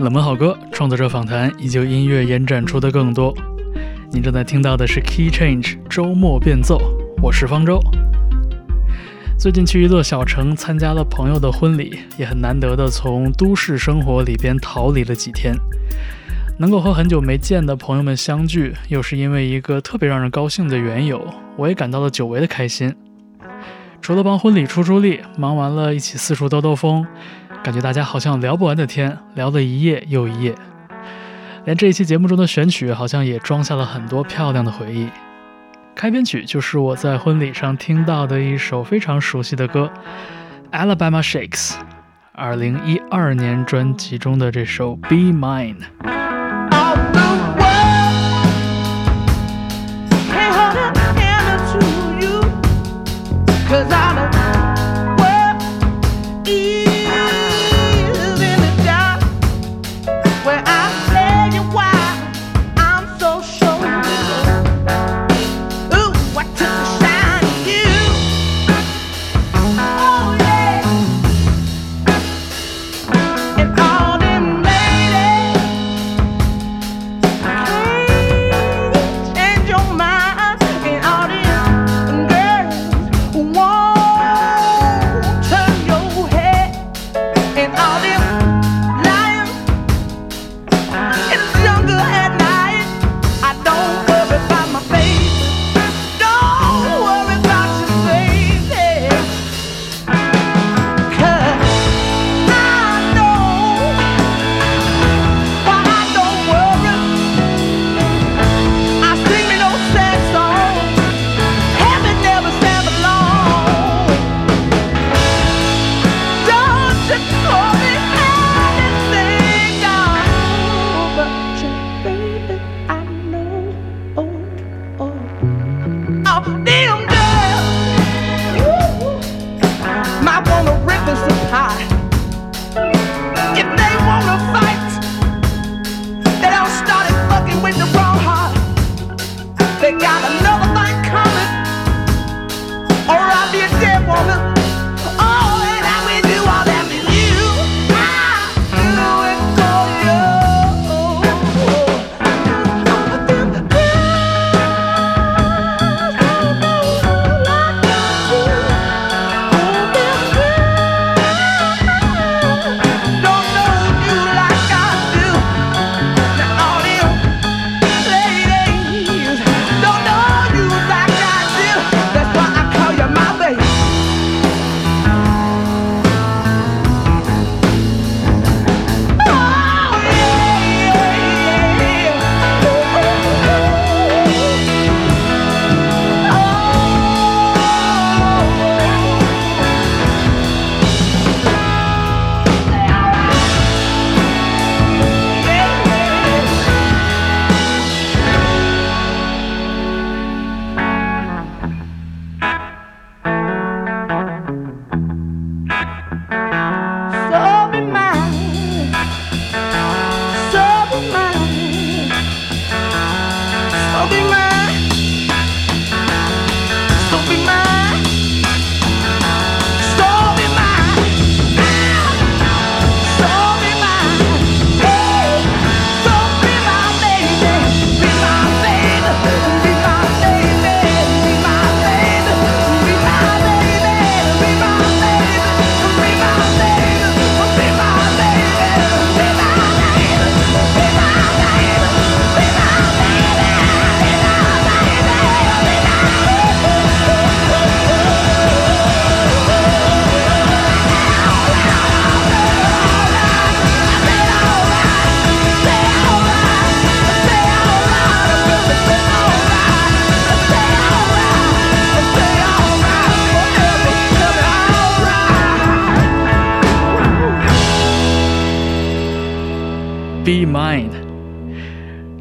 冷门好歌创作者访谈，以及音乐延展出的更多。您正在听到的是 Key Change 周末变奏，我是方舟。最近去一座小城参加了朋友的婚礼，也很难得的从都市生活里边逃离了几天，能够和很久没见的朋友们相聚，又是因为一个特别让人高兴的缘由，我也感到了久违的开心。除了帮婚礼出出力，忙完了一起四处兜兜风，感觉大家好像聊不完的天，聊了一夜又一夜。连这一期节目中的选曲，好像也装下了很多漂亮的回忆。开篇曲就是我在婚礼上听到的一首非常熟悉的歌，《Alabama Shakes》，二零一二年专辑中的这首《Be Mine》。Cause I don't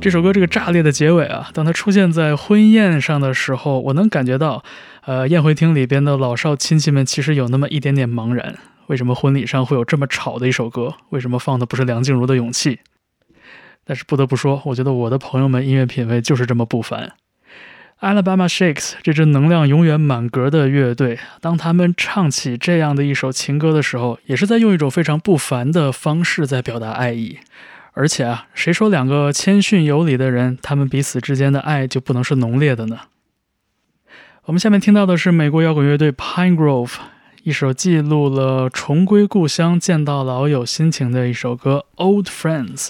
这首歌这个炸裂的结尾啊，当它出现在婚宴上的时候，我能感觉到，呃，宴会厅里边的老少亲戚们其实有那么一点点茫然：为什么婚礼上会有这么吵的一首歌？为什么放的不是梁静茹的《勇气》？但是不得不说，我觉得我的朋友们音乐品味就是这么不凡。Alabama Shakes 这支能量永远满格的乐队，当他们唱起这样的一首情歌的时候，也是在用一种非常不凡的方式在表达爱意。而且啊，谁说两个谦逊有礼的人，他们彼此之间的爱就不能是浓烈的呢？我们下面听到的是美国摇滚乐队 Pine Grove 一首记录了重归故乡、见到老友心情的一首歌《Old Friends》。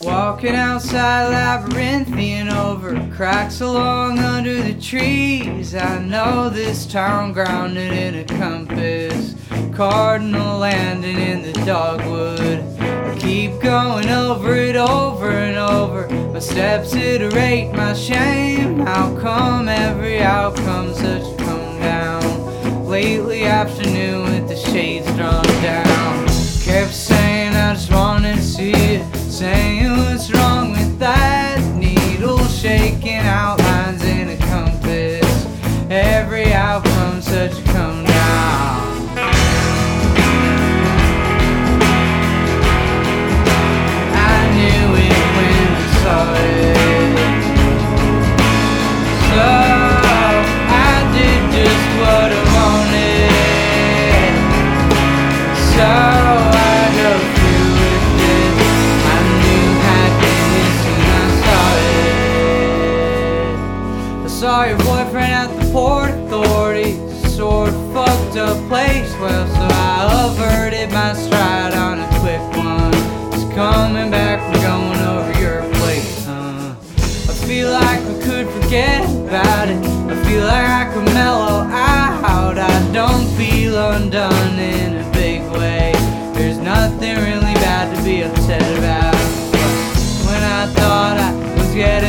Walking outside labyrinthian over cracks along under the trees. I know this town grounded in a compass, cardinal landing in the dogwood. I keep going over it over and over. My steps iterate my shame. How come every outcome such a come down? Lately afternoon with the shades drawn down. Kept saying I just wanted to see it saying what's wrong with that needle shaking I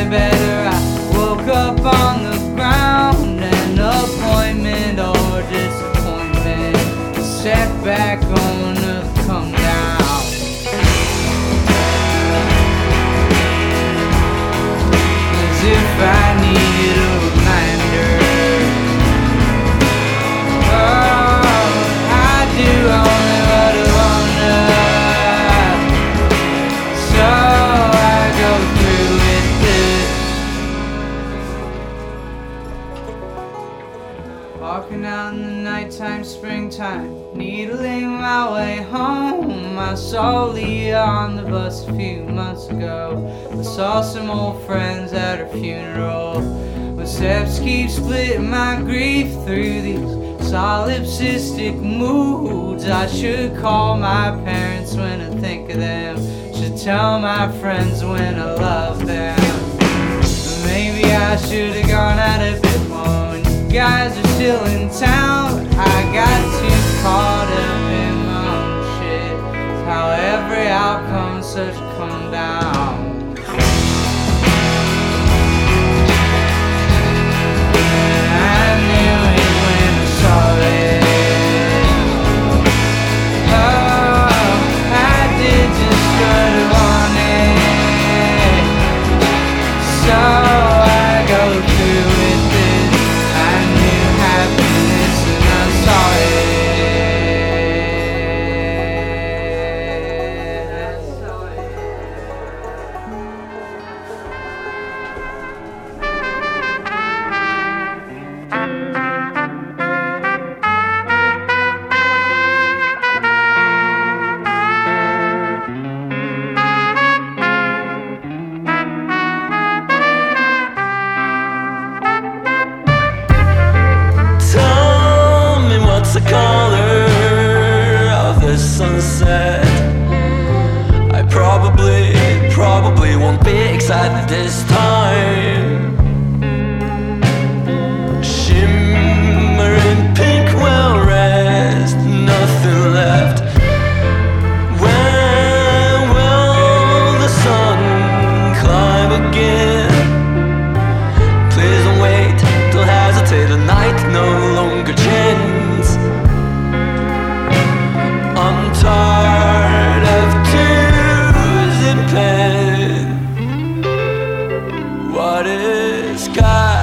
saw Leah on the bus a few months ago. I saw some old friends at her funeral. But steps keep splitting my grief through these solipsistic moods. I should call my parents when I think of them. Should tell my friends when I love them. Maybe I should have gone out a bit more you guys are still in town. I got too caught up How every outcome should come down. I knew it when I saw it. escape.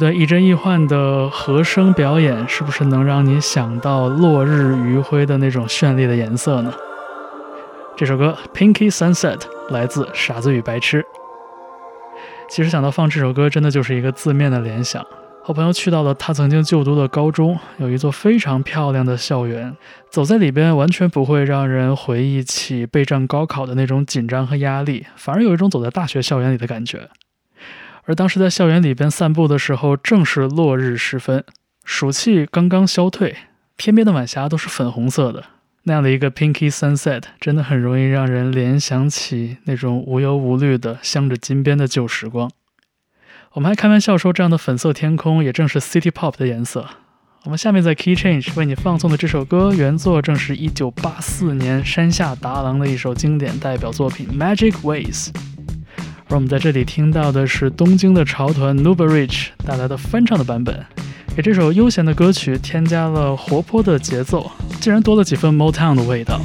这一段亦真亦幻的和声表演，是不是能让你想到落日余晖的那种绚丽的颜色呢？这首歌《Pinky Sunset》来自《傻子与白痴》。其实想到放这首歌，真的就是一个字面的联想。和朋友去到了他曾经就读的高中，有一座非常漂亮的校园，走在里边完全不会让人回忆起备战高考的那种紧张和压力，反而有一种走在大学校园里的感觉。而当时在校园里边散步的时候，正是落日时分，暑气刚刚消退，天边的晚霞都是粉红色的。那样的一个 pinky sunset，真的很容易让人联想起那种无忧无虑的镶着金边的旧时光。我们还开玩笑说，这样的粉色天空也正是 city pop 的颜色。我们下面在 Key Change 为你放送的这首歌，原作正是一九八四年山下达郎的一首经典代表作品《Magic Ways》。而我们在这里听到的是东京的潮团 Nuba Rich 带来的翻唱的版本，给这首悠闲的歌曲添加了活泼的节奏，竟然多了几分 Motown 的味道。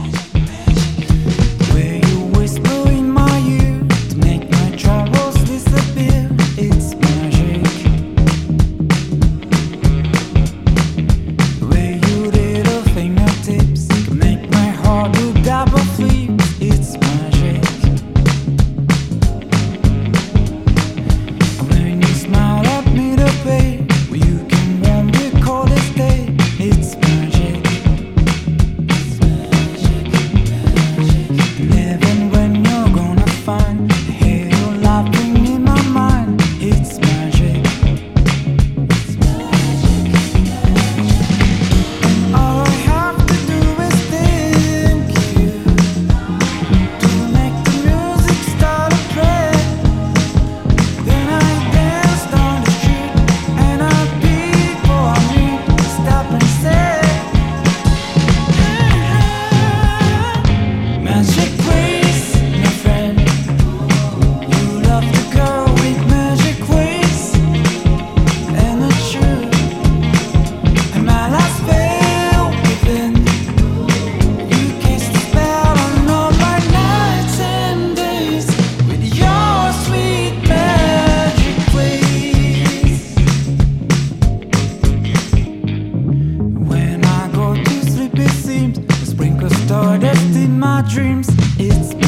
It's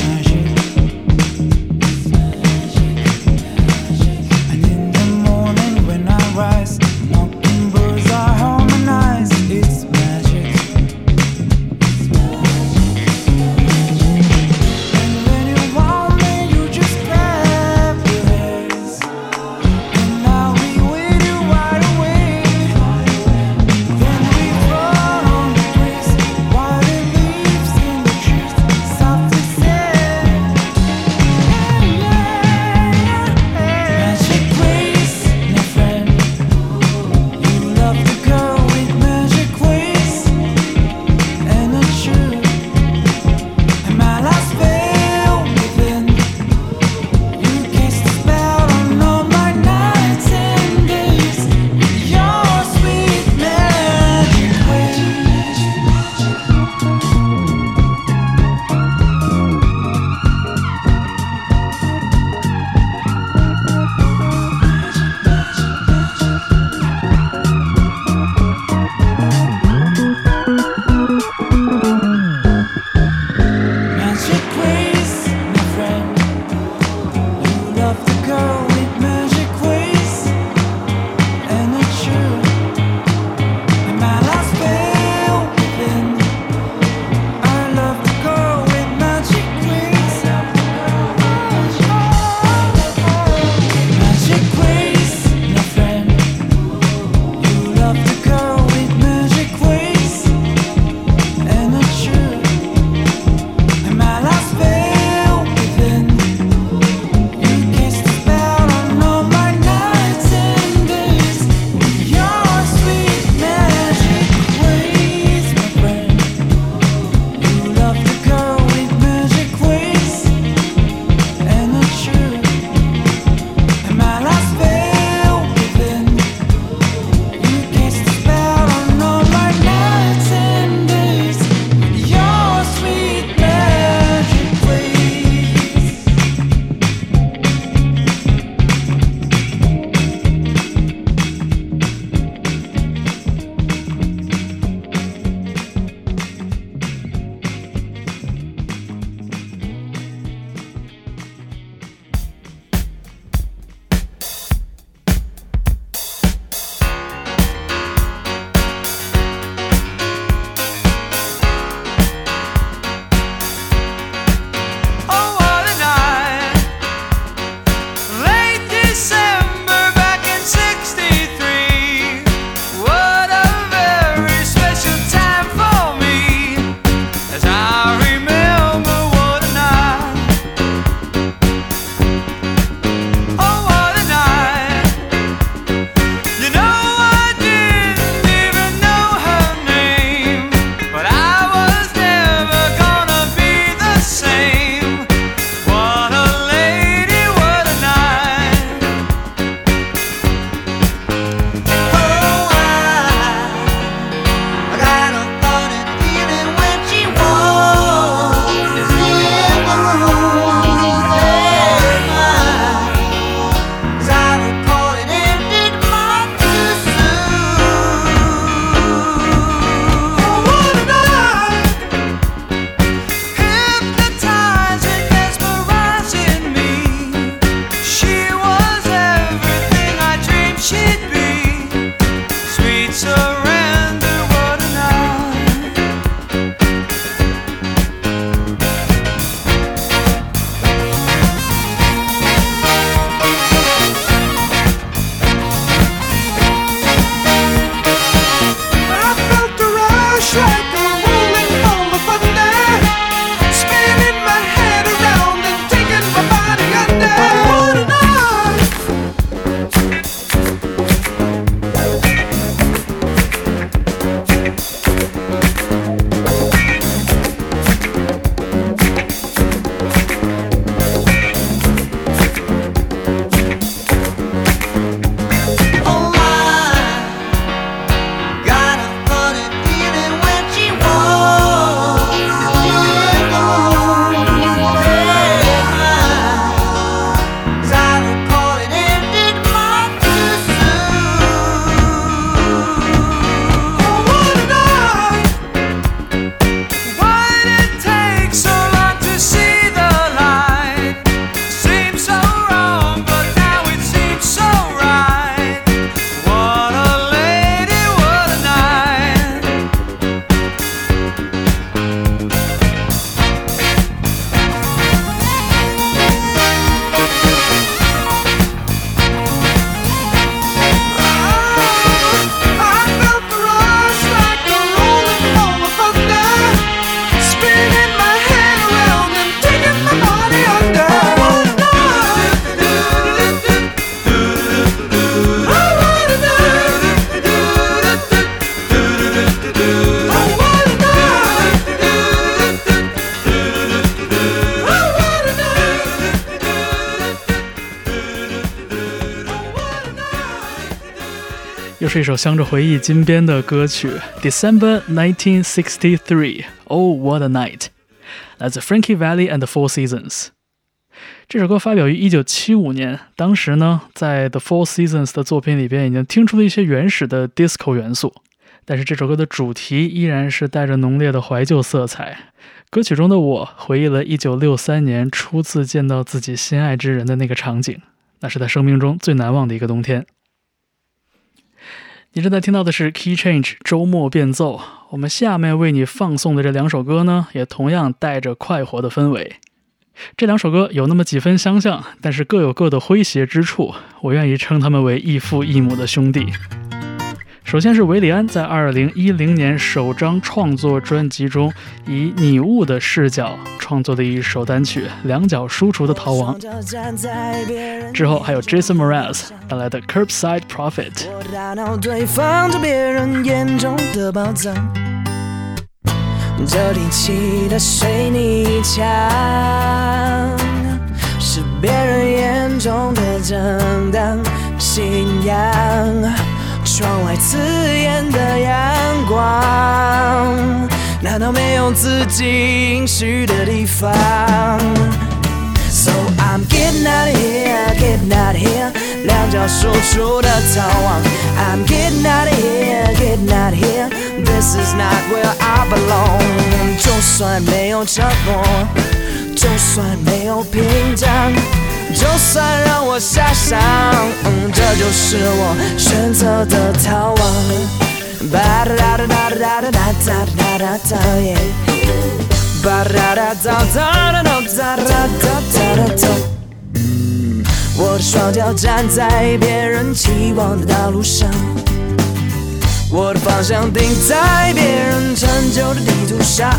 是一首镶着回忆金边的歌曲《December 1963》，Oh What a Night，来自 Frankie Valley and the Four Seasons。这首歌发表于1975年，当时呢，在 The Four Seasons 的作品里边已经听出了一些原始的 disco 元素，但是这首歌的主题依然是带着浓烈的怀旧色彩。歌曲中的我回忆了1963年初次见到自己心爱之人的那个场景，那是他生命中最难忘的一个冬天。你正在听到的是 Key Change 周末变奏。我们下面为你放送的这两首歌呢，也同样带着快活的氛围。这两首歌有那么几分相像，但是各有各的诙谐之处。我愿意称他们为异父异母的兄弟。首先是韦礼安在2010年首张创作专辑中，以拟物的视角创作的一首单曲《两脚书橱的逃亡》。之后还有 Jason Mraz 带来的《Curbside Prophet》。我大脑堆放着别人眼中的宝藏，这离奇的水泥墙是别人眼中的正当信仰。窗外刺眼的阳光，难道没有自己应许的地方？So I'm getting out of here, getting out of here，两脚输出的逃亡。I'm getting out of here, getting out of here, this is not where I belong。就算没有承诺，就算没有屏障，就算让我下山，嗯，这就是我选择的逃亡。吧哒哒哒哒哒哒哒哒哒哒耶。吧哒哒哒哒哒哒哒哒哒哒哒。我的双脚站在别人期望的道路上，我的方向定在别人成就的地图上。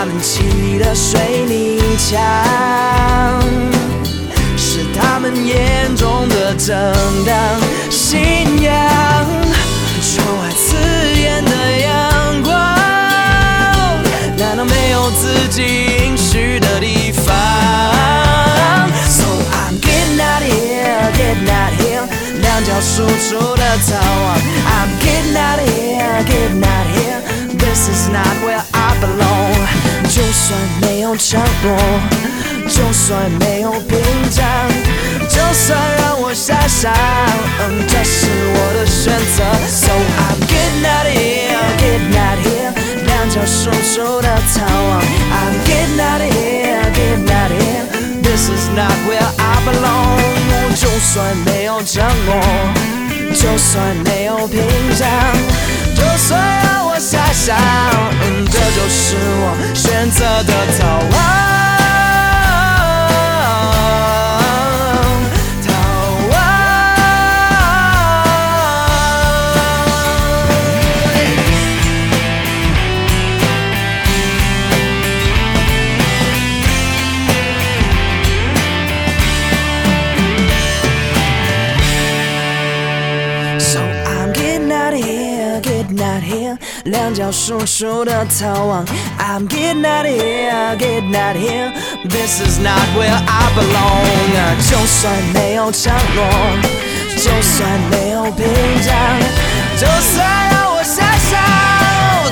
他们砌的水泥墙，是他们眼中的正当信仰。窗外刺眼的阳光，难道没有自己应许的地方？So I'm getting out of here, getting out of here，两脚输出的逃亡。I'm getting out of here, getting out of here。This is not where I belong。就算没有承诺，就算没有屏障，就算让我下山，嗯，这是我的选择。So I'm getting out of here, getting out of here，两脚输出的逃亡。I'm getting out of here, getting out of here。This is not where I belong。就算没有承诺，就算没有屏障，就算让我下这就是我选择的逃亡。两脚输出的逃亡。I'm getting out of here, getting out of here。This is not where I belong。就算没有承诺，就算没有屏障，就算让我下山，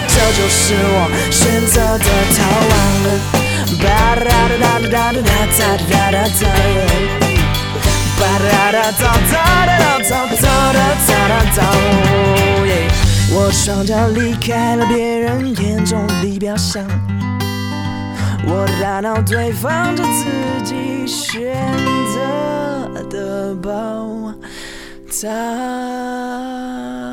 这就是我选择的逃亡。吧哒哒哒哒哒哒哒哒哒哒。吧哒哒哒哒哒哒哒哒哒哒哒耶！ 我双脚离开了别人眼中的表象，我的大脑堆放着自己选择的宝藏。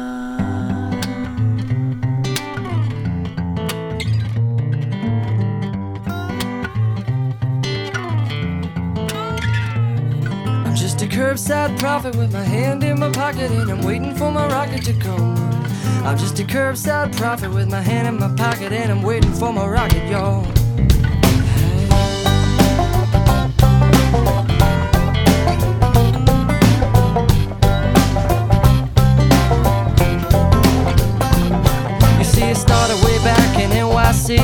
Curbside prophet with my hand in my pocket and I'm waiting for my rocket to come. I'm just a curbside prophet with my hand in my pocket and I'm waiting for my rocket, y'all. You see, it started way back in NYC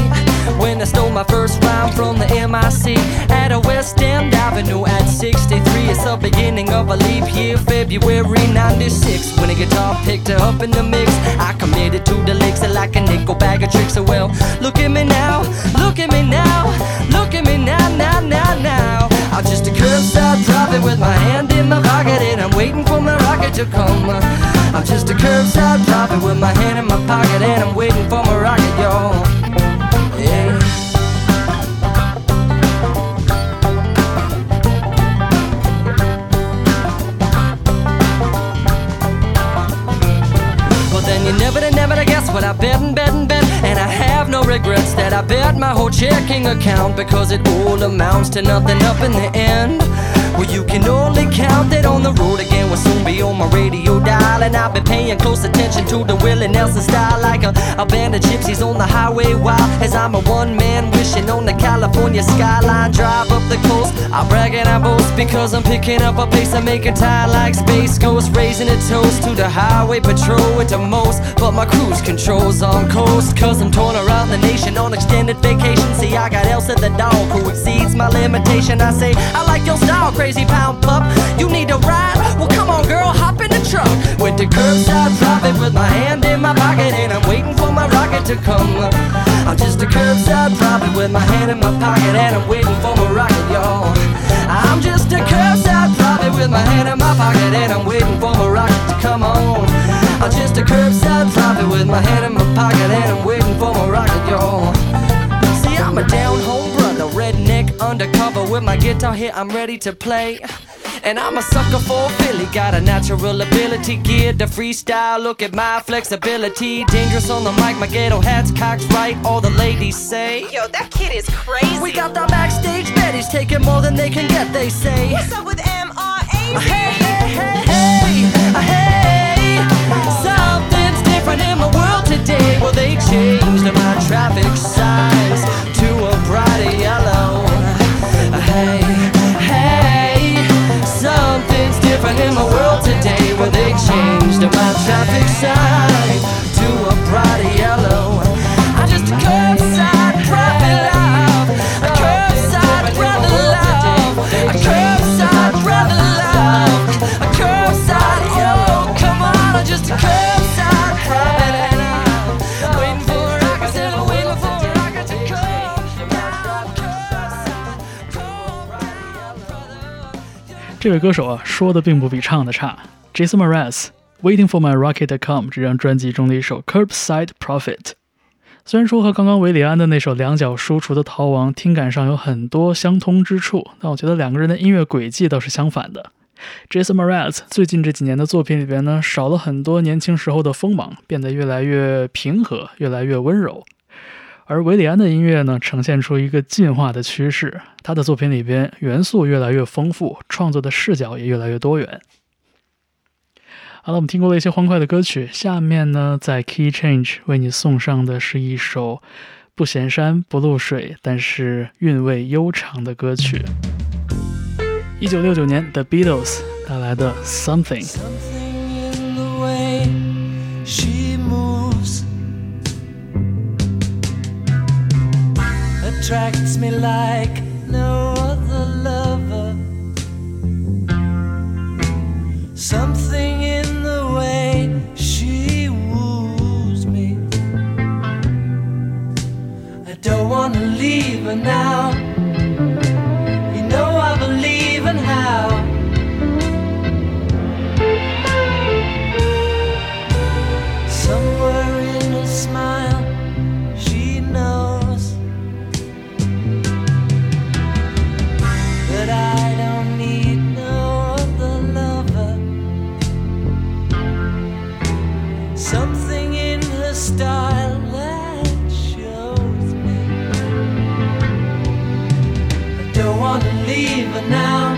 when I stole my first rhyme from the seat at a West End Avenue at 63. It's the beginning of a leap year, February 96. When a guitar picked up in the mix, I committed to the licks like a nickel bag of tricks. So well, look at me now, look at me now, look at me now, now, now, now. I'm just a curbside prophet with my hand in my pocket and I'm waiting for my rocket to come. I'm just a curbside prophet with my hand in my pocket and I'm waiting for my rocket, y'all. You never to never to guess what I bet and bet and bet And I have no regrets that I bet my whole checking account Because it all amounts to nothing up in the end Well you can only count that on the road again. Will soon be on my radio dial And I've been paying close attention to the Willie Nelson style Like a, a band of gypsies on the highway wild. As I'm a one man wishing on the California skyline. Drive up the coast, I brag and I boast Because I'm picking up a pace. And making time like Space Ghost Raising a toast to the highway patrol at the most. But my cruise control's on coast Cause I'm torn around the nation on extended vacation. See I got Elsa the dog who exceeds my limitation. I say, I like your style crazy pound pup. You need a ride? Well come on girl, hop in the truck. With the curbside prophet with my hand in my pocket And I'm waiting for my rocket to come. I'm just a curbside prophet with my hand in my pocket And I'm waiting for my rocket y'all. I'm just a curbside prophet with my hand in my pocket And I'm waiting for my rocket to come on. I'm just a curbside prophet with my hand in my pocket And I'm waiting for my rocket y'all. See, I'm a down home undercover with my guitar here. I'm ready to play. And I'm a sucker for Philly, got a natural ability, geared to freestyle. Look at my flexibility, dangerous on the mic. My ghetto hat's cocked right. All the ladies say, Yo, that kid is crazy. We got the backstage baddies taking more than they can get. They say, What's up with Mraz? Hey, hey, hey, hey, hey. Something's different in my world today. Well, they changed my traffic signs to a brighter yellow. Hey, hey. Something's different in my world today. Well, they changed my traffic sign to a brighter yellow. 这位歌手啊，说的并不比唱的差。Jason Mraz，《Waiting for My Rocket to Come》这张专辑中的一首《Curbside Prophet》。虽然说和刚刚韦里安的那首两脚书橱的逃亡听感上有很多相通之处，但我觉得两个人的音乐轨迹倒是相反的。Jason Mraz 最近这几年的作品里边呢，少了很多年轻时候的锋芒，变得越来越平和，越来越温柔。而韦里安的音乐呢，呈现出一个进化的趋势，他的作品里边元素越来越丰富，创作的视角也越来越多元。好了，我们听过了一些欢快的歌曲，下面呢，在 Key Change 为你送上的是一首不显山不露水，但是韵味悠长的歌曲。一九六九年，The Beatles 带来的 Something。Attracts me like no other lover. Something in the way she woos me. I don't wanna leave her now. Leave her now.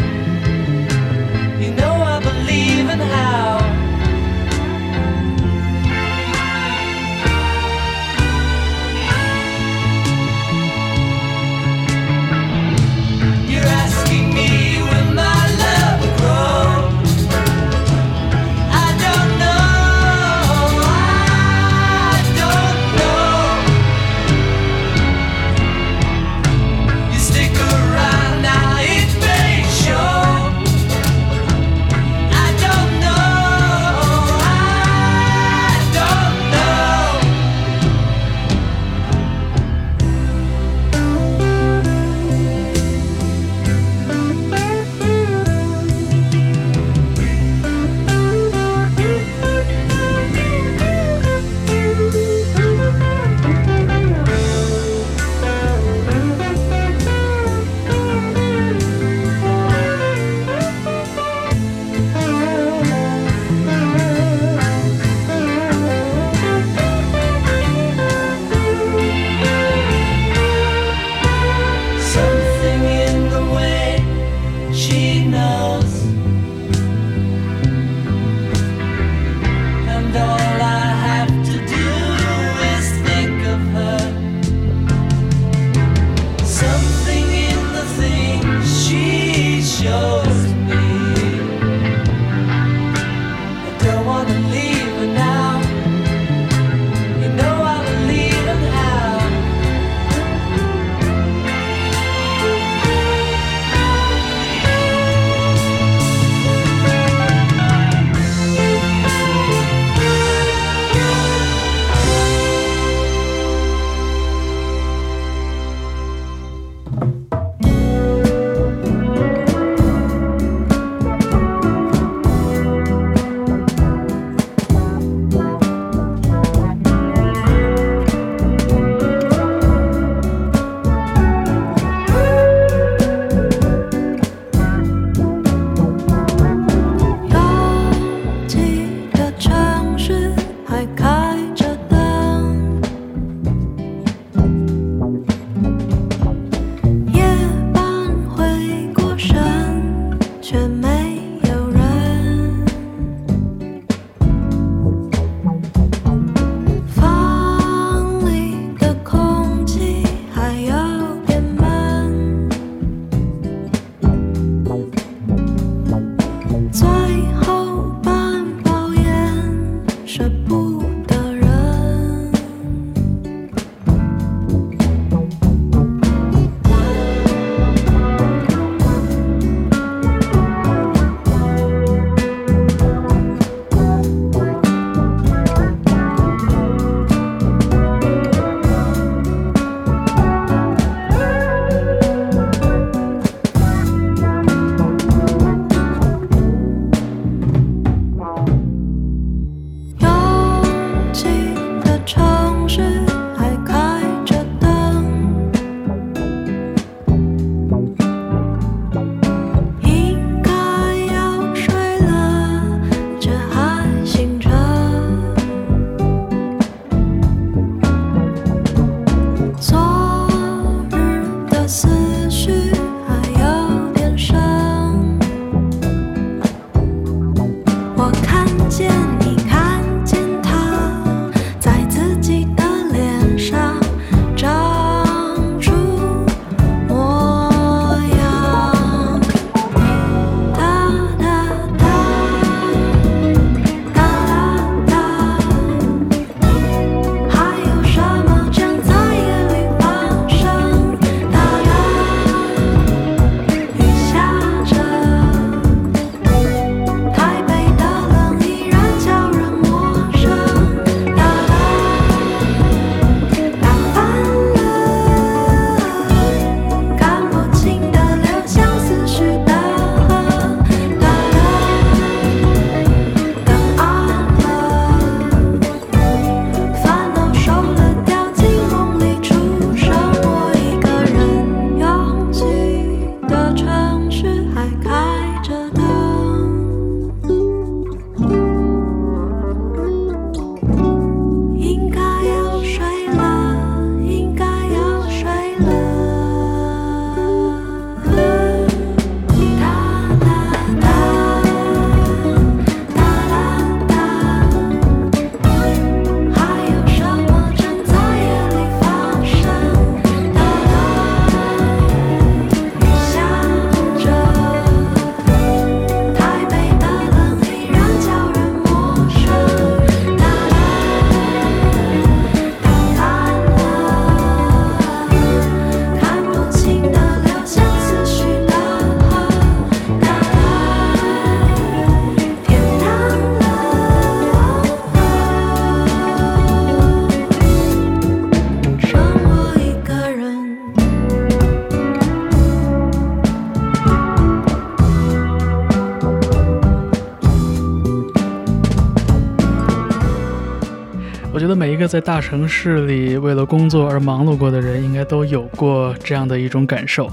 觉得每一个在大城市里为了工作而忙碌过的人，应该都有过这样的一种感受。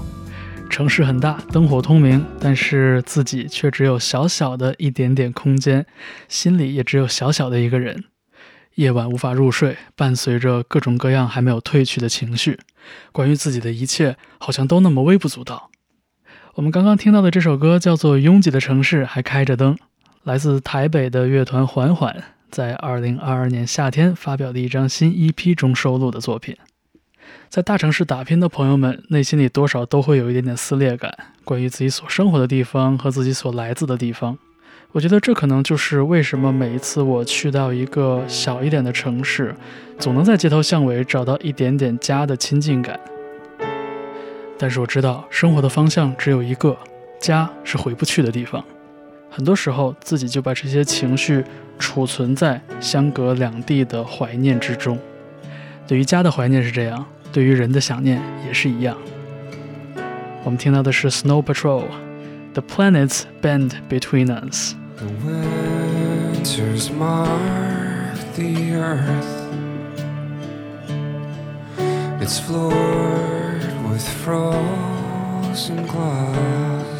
城市很大，灯火通明，但是自己却只有小小的一点点空间，心里也只有小小的一个人。夜晚无法入睡，伴随着各种各样还没有褪去的情绪，关于自己的一切好像都那么微不足道。我们刚刚听到的这首歌叫做《拥挤的城市还开着灯》，来自台北的乐团缓缓在2022年夏天发表的一张新 EP 中收录的作品。在大城市打拼的朋友们，内心里多少都会有一点点撕裂感，关于自己所生活的地方和自己所来自的地方。我觉得这可能就是为什么每一次我去到一个小一点的城市，总能在街头巷尾找到一点点家的亲近感。但是我知道，生活的方向只有一个，家是回不去的地方。很多时候，自己就把这些情绪储存在相隔两地的怀念之中。对于家的怀念是这样，对于人的想念也是一样。我们听到的是 Snow Patrol，The Planets Bend Between Us。The It's floored with frozen glass.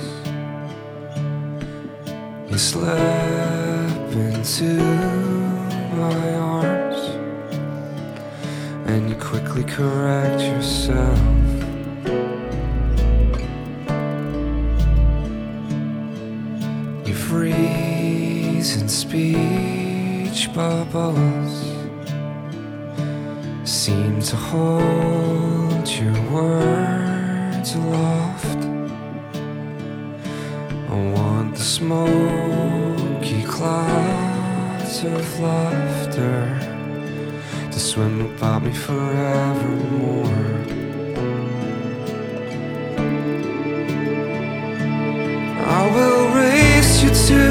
You slip into my arms, and you quickly correct yourself. You freeze in speech bubbles. Seem to hold your words aloft the smoky clouds of laughter. To swim about me forevermore. I will race you to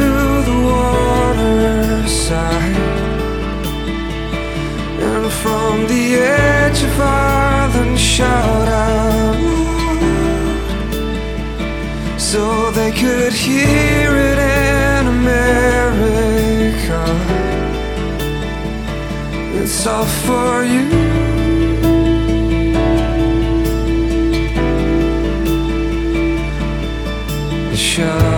the waterside. And from the edge of Ireland shout out so they could hear it in America. It's all for you. Show.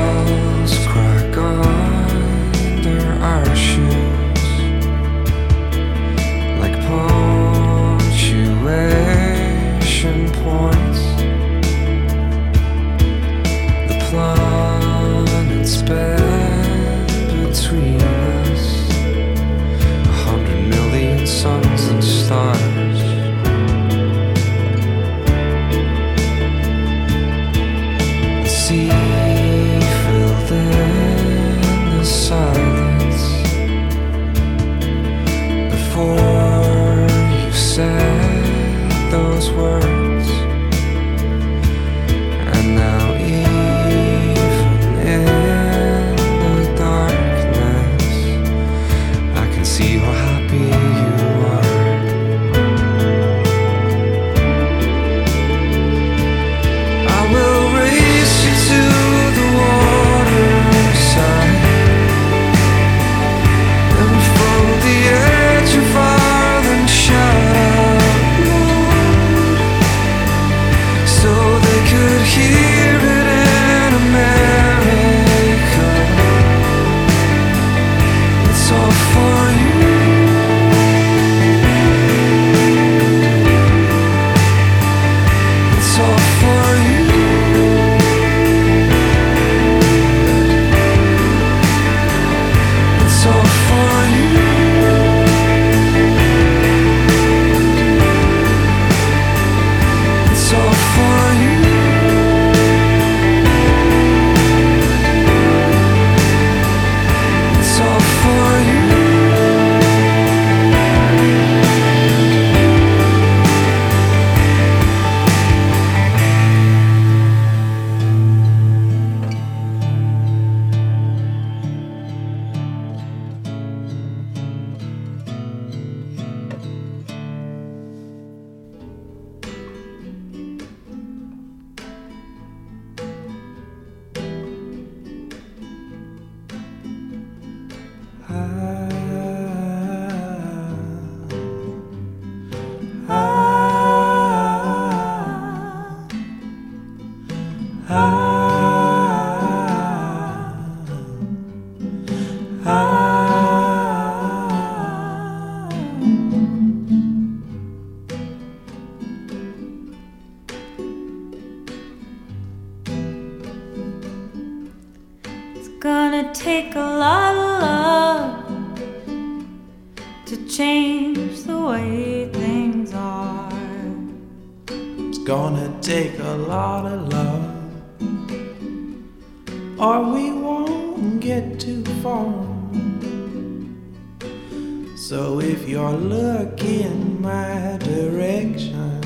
So if you're looking my direction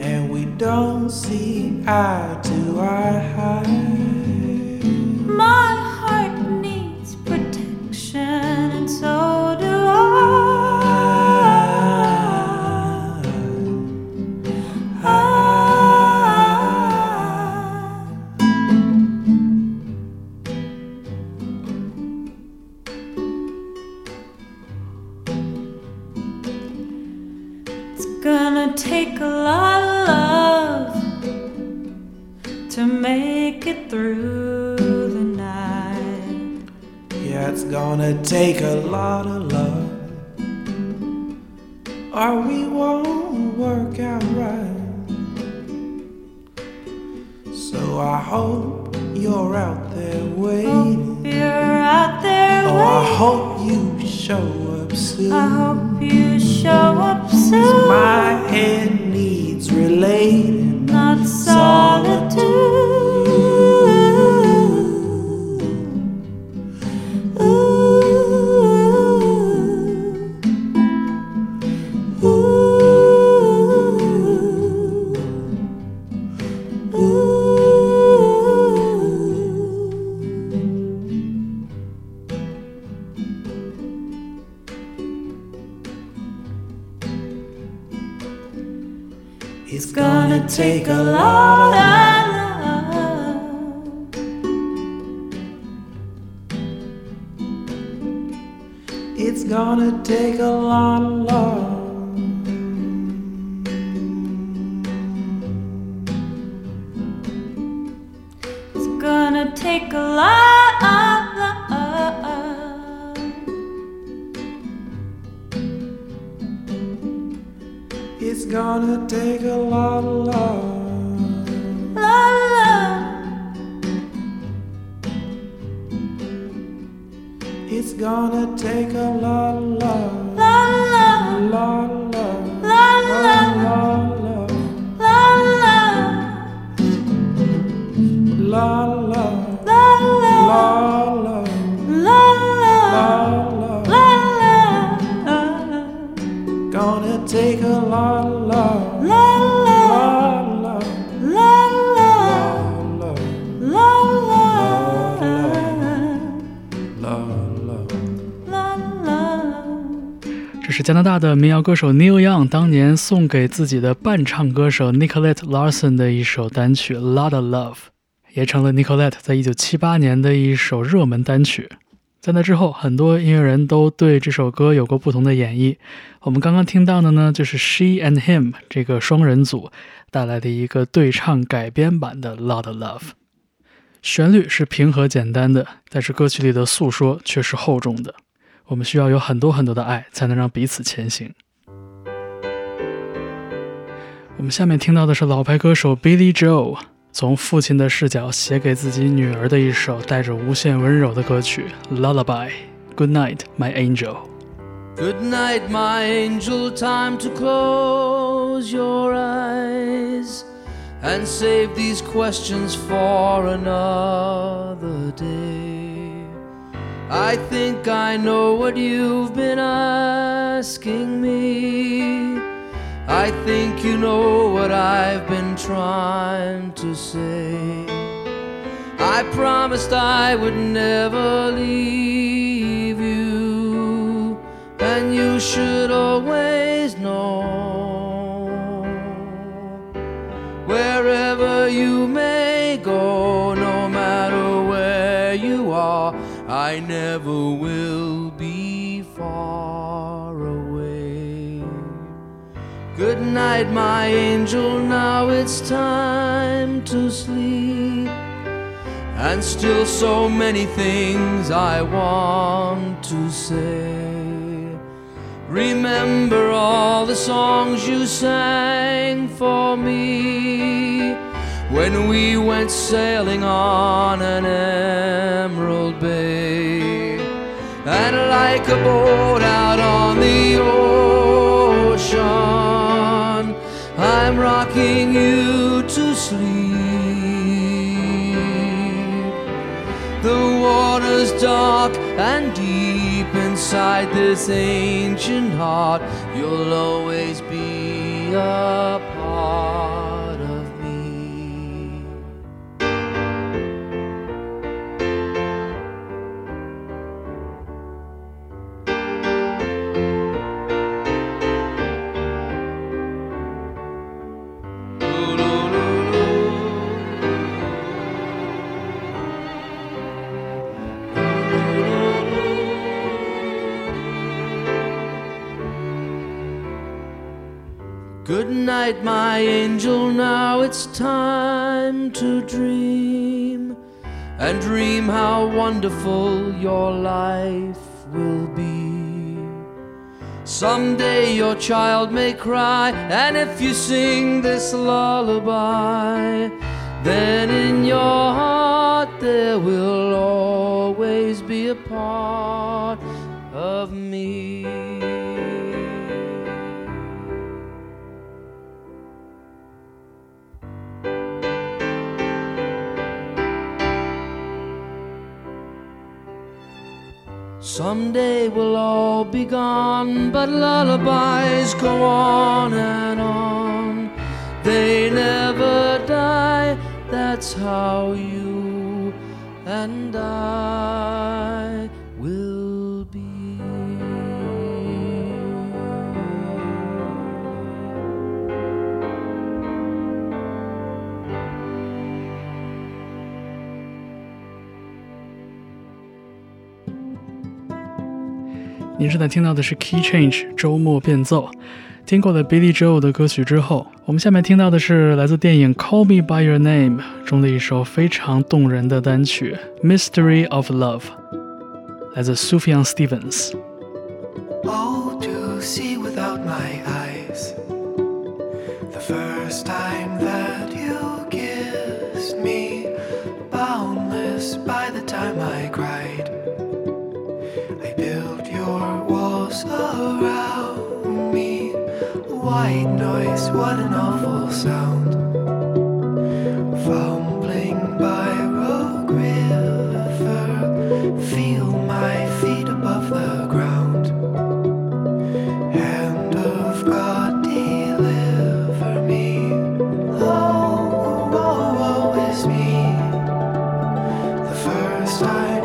and we don't see eye to eye. gonna take a lot of love, or we won't work out right. So I hope you're out there waiting. Hope you're out there waiting. Oh, I hope you show up soon. I hope you show up soon. My head needs relating. take a lot of love. It's gonna take a lot of love. It's gonna take a lot of love. It's gonna take a lot of love. Gonna take a lot of love. Lot of love. Lot of love. love, love, Lot of love. love, love, Lot of love. love, Lot of love. love. Gonna take a lot 加拿大的民谣歌手 Neil Young 当年送给自己的伴唱歌手 Nicolette Larson 的一首单曲《Lot of Love》，也成了 Nicolette 在一九七八年的一首热门单曲。在那之后，很多音乐人都对这首歌有过不同的演绎。我们刚刚听到的呢，就是 She and Him 这个双人组带来的一个对唱改编版的《Lot of Love》。旋律是平和简单的，但是歌曲里的诉说却是厚重的。我们需要有很多很多的爱，才能让彼此前行。我们下面听到的是老牌歌手 Billy Joe 从父亲的视角写给自己女儿的一首带着无限温柔的歌曲《Lullaby》。Good night, my angel。Good night, my angel. Time to close your eyes and save these questions for another day. I think I know what you've been asking me. I think you know what I've been trying to say. I promised I would never leave I never will be far away. Good night, my angel. Now it's time to sleep. And still so many things I want to say. Remember all the songs you sang for me when we went sailing on an emerald bay. And like a boat out on the ocean, I'm rocking you to sleep. The water's dark and deep inside this ancient heart. You'll always be a Good night, my angel. Now it's time to dream and dream how wonderful your life will be. Someday your child may cry, and if you sing this lullaby, then in your heart there will always be a part of me. Someday we'll all be gone, but lullabies go on and on. They never die, that's how you and I 您正在听到的是 Key Change 周末变奏。听过了 Billy Joel 的歌曲之后，我们下面听到的是来自电影《Call Me by Your Name》中的一首非常动人的单曲《Mystery of Love》，来自 Sufjan Stevens。white noise, what an awful sound. Fumbling by Rogue River, feel my feet above the ground. Hand of God, deliver me. Oh, woe, oh, is me. The first time.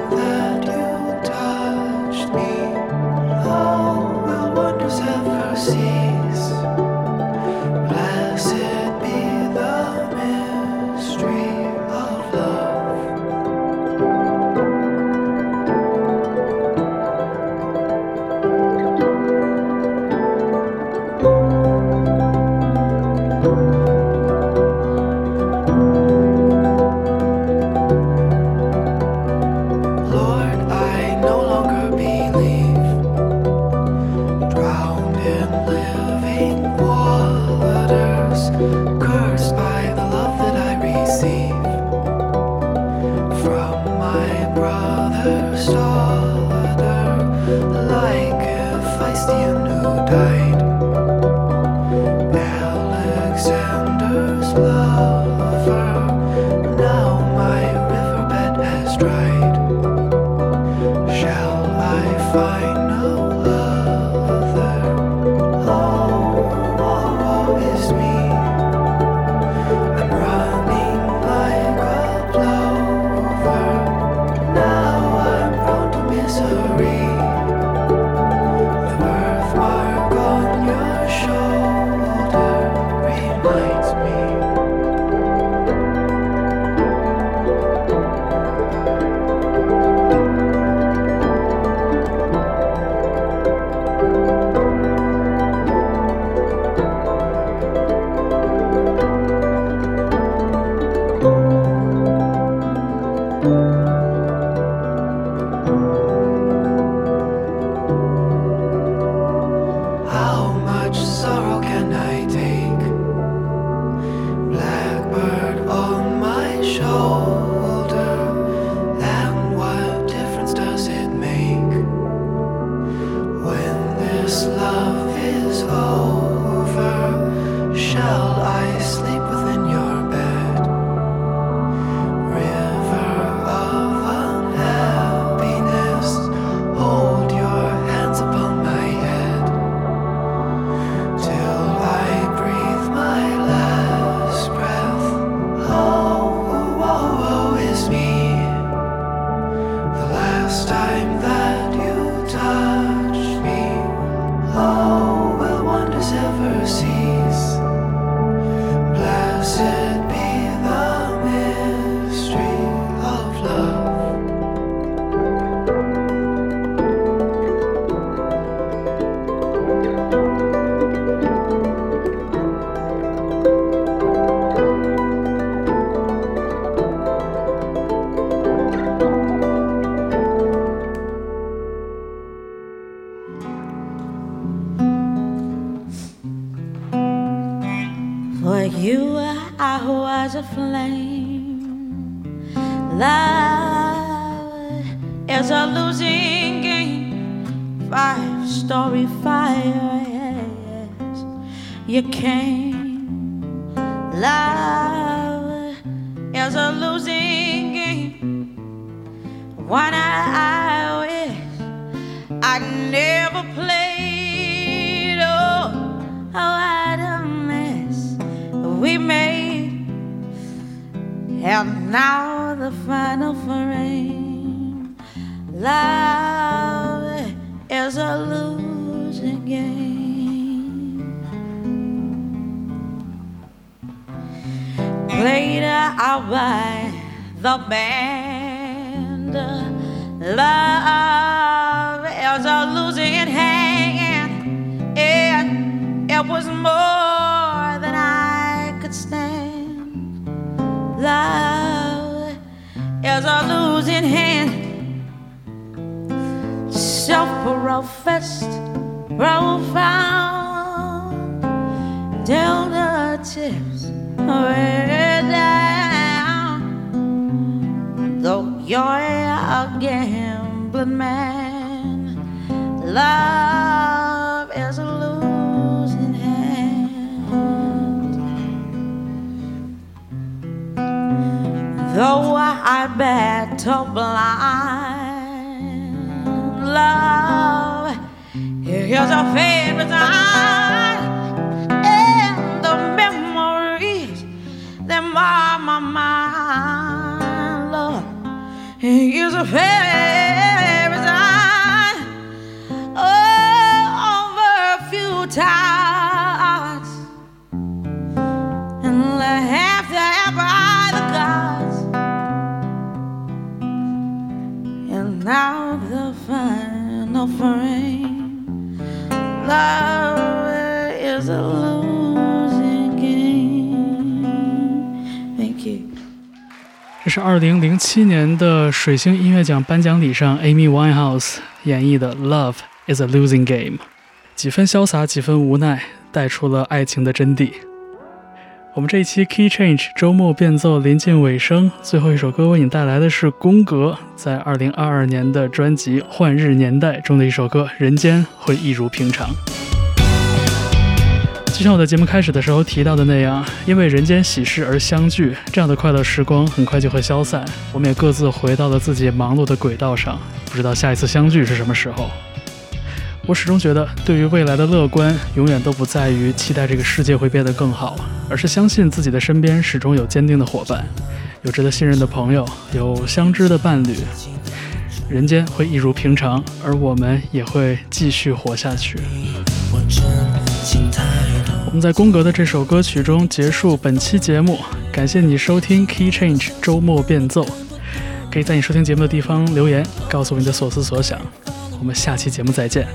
by the band. Love is a losing hand. It, it was more than I could stand. Love is a losing hand. Self-professed, profound, down the tips of. You're a gambling man, love is a losing hand. Though I battle blind, love is a favorite sign, and the memories that mar my mind, is a favorite sign oh, over a few times and left there by the gods. And now the final frame. Love 是二零零七年的水星音乐奖颁奖礼上 Amy Winehouse 演绎的《Love Is a Losing Game》，几分潇洒，几分无奈，带出了爱情的真谛。我们这一期 Key Change 周末变奏临近尾声，最后一首歌为你带来的是宫格在二零二二年的专辑《幻日年代》中的一首歌《人间会一如平常》。就像我在节目开始的时候提到的那样，因为人间喜事而相聚，这样的快乐时光很快就会消散，我们也各自回到了自己忙碌的轨道上，不知道下一次相聚是什么时候。我始终觉得，对于未来的乐观，永远都不在于期待这个世界会变得更好，而是相信自己的身边始终有坚定的伙伴，有值得信任的朋友，有相知的伴侣。人间会一如平常，而我们也会继续活下去。我我们在宫格的这首歌曲中结束本期节目，感谢你收听 Key Change 周末变奏。可以在你收听节目的地方留言，告诉我你的所思所想。我们下期节目再见。